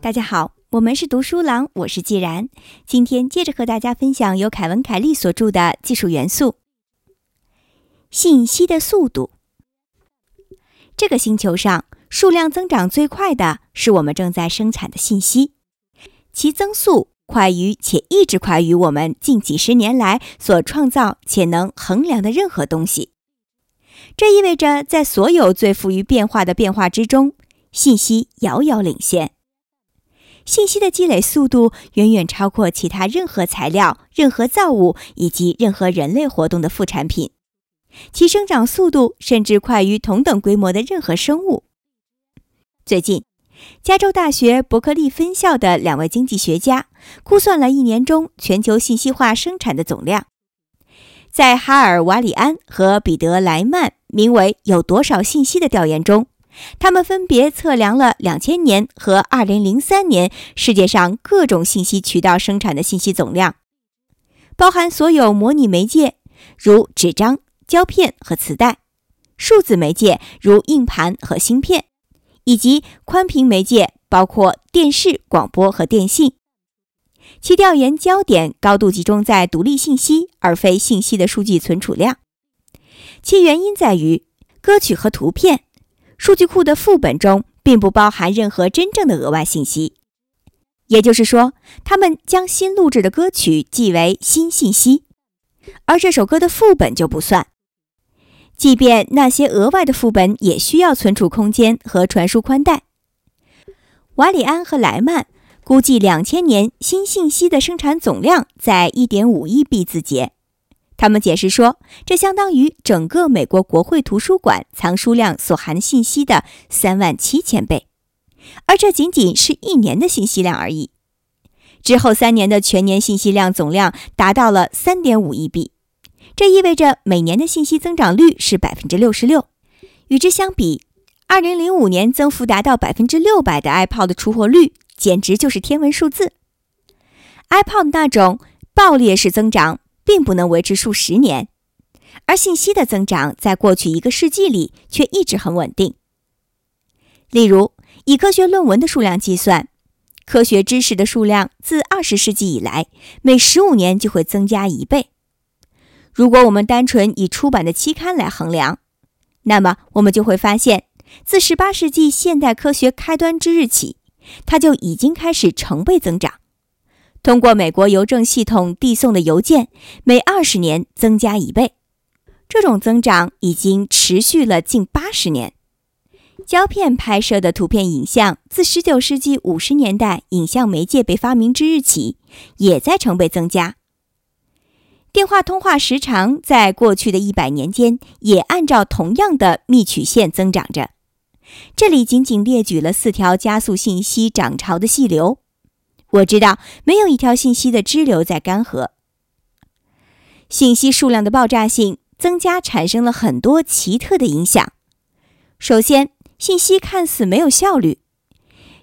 大家好，我们是读书郎，我是既然。今天接着和大家分享由凯文·凯利所著的《技术元素：信息的速度》。这个星球上数量增长最快的是我们正在生产的信息，其增速快于且一直快于我们近几十年来所创造且能衡量的任何东西。这意味着，在所有最富于变化的变化之中，信息遥遥领先。信息的积累速度远远超过其他任何材料、任何造物以及任何人类活动的副产品，其生长速度甚至快于同等规模的任何生物。最近，加州大学伯克利分校的两位经济学家估算了一年中全球信息化生产的总量。在哈尔瓦里安和彼得莱曼名为“有多少信息”的调研中。他们分别测量了两千年和二零零三年世界上各种信息渠道生产的信息总量，包含所有模拟媒介，如纸张、胶片和磁带；数字媒介，如硬盘和芯片；以及宽频媒介，包括电视、广播和电信。其调研焦点高度集中在独立信息，而非信息的数据存储量。其原因在于歌曲和图片。数据库的副本中并不包含任何真正的额外信息，也就是说，他们将新录制的歌曲记为新信息，而这首歌的副本就不算。即便那些额外的副本也需要存储空间和传输宽带。瓦里安和莱曼估计，两千年新信息的生产总量在一点五亿 B 字节。他们解释说，这相当于整个美国国会图书馆藏书量所含信息的三万七千倍，而这仅仅是一年的信息量而已。之后三年的全年信息量总量达到了三点五亿 B，这意味着每年的信息增长率是百分之六十六。与之相比，二零零五年增幅达到百分之六百的 iPod 出货率简直就是天文数字。iPod 那种爆裂式增长。并不能维持数十年，而信息的增长在过去一个世纪里却一直很稳定。例如，以科学论文的数量计算，科学知识的数量自二十世纪以来每十五年就会增加一倍。如果我们单纯以出版的期刊来衡量，那么我们就会发现，自十八世纪现代科学开端之日起，它就已经开始成倍增长。通过美国邮政系统递送的邮件，每二十年增加一倍，这种增长已经持续了近八十年。胶片拍摄的图片影像，自十九世纪五十年代影像媒介被发明之日起，也在成倍增加。电话通话时长在过去的一百年间，也按照同样的幂曲线增长着。这里仅仅列举了四条加速信息涨潮的细流。我知道没有一条信息的支流在干涸。信息数量的爆炸性增加产生了很多奇特的影响。首先，信息看似没有效率。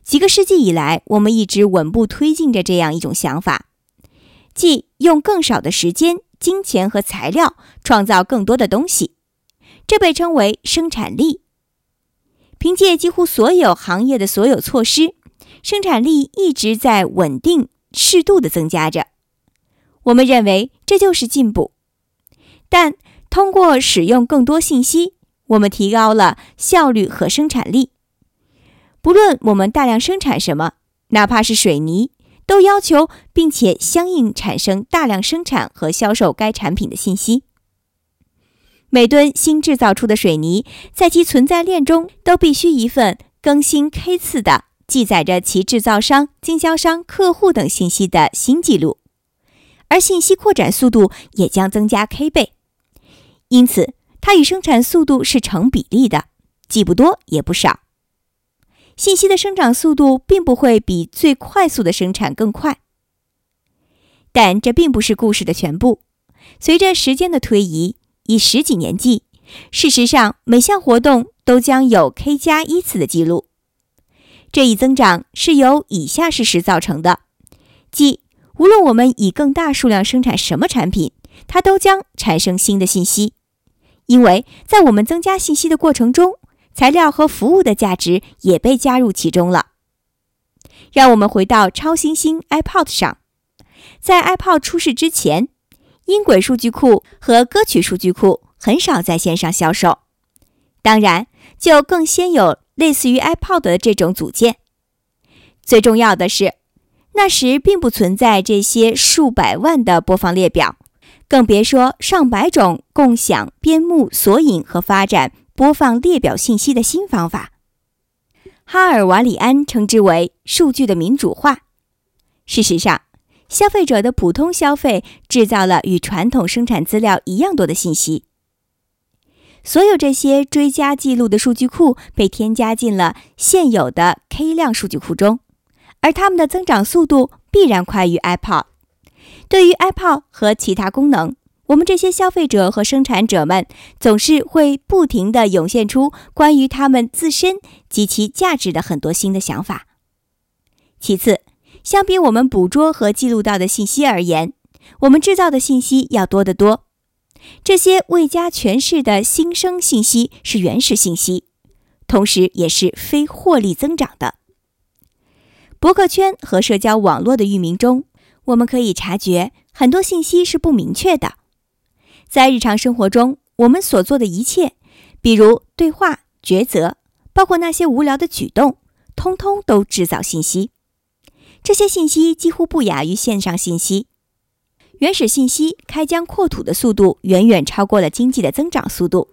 几个世纪以来，我们一直稳步推进着这样一种想法，即用更少的时间、金钱和材料创造更多的东西。这被称为生产力。凭借几乎所有行业的所有措施。生产力一直在稳定、适度的增加着。我们认为这就是进步。但通过使用更多信息，我们提高了效率和生产力。不论我们大量生产什么，哪怕是水泥，都要求并且相应产生大量生产和销售该产品的信息。每吨新制造出的水泥，在其存在链中都必须一份更新 K 次的。记载着其制造商、经销商、客户等信息的新记录，而信息扩展速度也将增加 k 倍，因此它与生产速度是成比例的，既不多也不少。信息的生长速度并不会比最快速的生产更快，但这并不是故事的全部。随着时间的推移，以十几年计，事实上每项活动都将有 k 加一次的记录。这一增长是由以下事实造成的：即无论我们以更大数量生产什么产品，它都将产生新的信息，因为在我们增加信息的过程中，材料和服务的价值也被加入其中了。让我们回到超新星 iPod 上，在 iPod 出世之前，音轨数据库和歌曲数据库很少在线上销售，当然就更先有类似于 iPod 的这种组件。最重要的是，那时并不存在这些数百万的播放列表，更别说上百种共享编目、索引和发展播放列表信息的新方法。哈尔瓦里安称之为“数据的民主化”。事实上，消费者的普通消费制造了与传统生产资料一样多的信息。所有这些追加记录的数据库被添加进了现有的 K 量数据库中，而它们的增长速度必然快于 iPod。对于 iPod 和其他功能，我们这些消费者和生产者们总是会不停地涌现出关于他们自身及其价值的很多新的想法。其次，相比我们捕捉和记录到的信息而言，我们制造的信息要多得多。这些未加诠释的新生信息是原始信息，同时也是非获利增长的。博客圈和社交网络的域名中，我们可以察觉很多信息是不明确的。在日常生活中，我们所做的一切，比如对话、抉择，包括那些无聊的举动，通通都制造信息。这些信息几乎不亚于线上信息。原始信息开疆扩土的速度远远超过了经济的增长速度。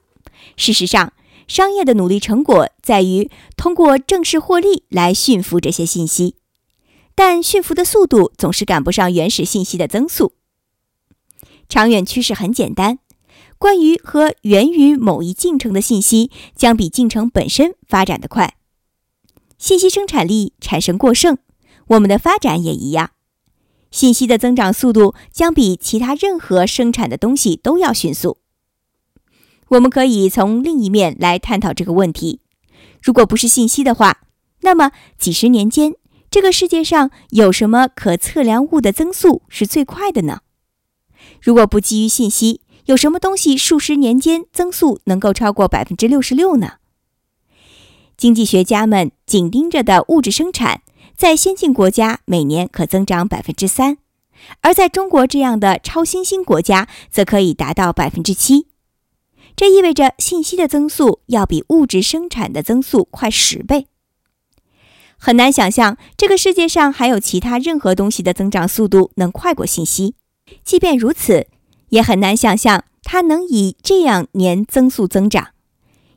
事实上，商业的努力成果在于通过正式获利来驯服这些信息，但驯服的速度总是赶不上原始信息的增速。长远趋势很简单，关于和源于某一进程的信息将比进程本身发展得快。信息生产力产生过剩，我们的发展也一样。信息的增长速度将比其他任何生产的东西都要迅速。我们可以从另一面来探讨这个问题：如果不是信息的话，那么几十年间，这个世界上有什么可测量物的增速是最快的呢？如果不基于信息，有什么东西数十年间增速能够超过百分之六十六呢？经济学家们紧盯着的物质生产，在先进国家每年可增长百分之三，而在中国这样的超新兴国家，则可以达到百分之七。这意味着信息的增速要比物质生产的增速快十倍。很难想象这个世界上还有其他任何东西的增长速度能快过信息。即便如此，也很难想象它能以这样年增速增长，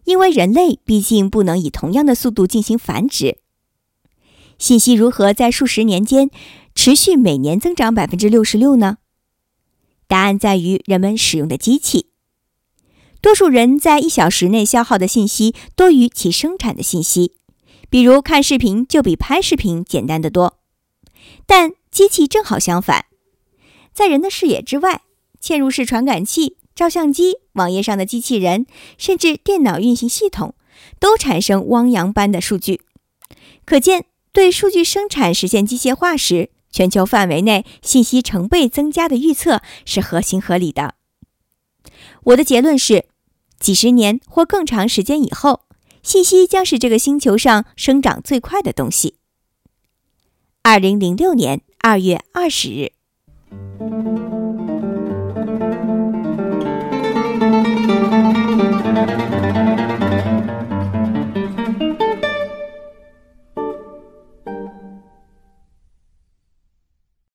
因为人类毕竟不能以同样的速度进行繁殖。信息如何在数十年间持续每年增长百分之六十六呢？答案在于人们使用的机器。多数人在一小时内消耗的信息多于其生产的信息，比如看视频就比拍视频简单得多。但机器正好相反。在人的视野之外，嵌入式传感器、照相机、网页上的机器人，甚至电脑运行系统，都产生汪洋般的数据。可见，对数据生产实现机械化时，全球范围内信息成倍增加的预测是合情合理的。我的结论是，几十年或更长时间以后，信息将是这个星球上生长最快的东西。二零零六年二月二十日。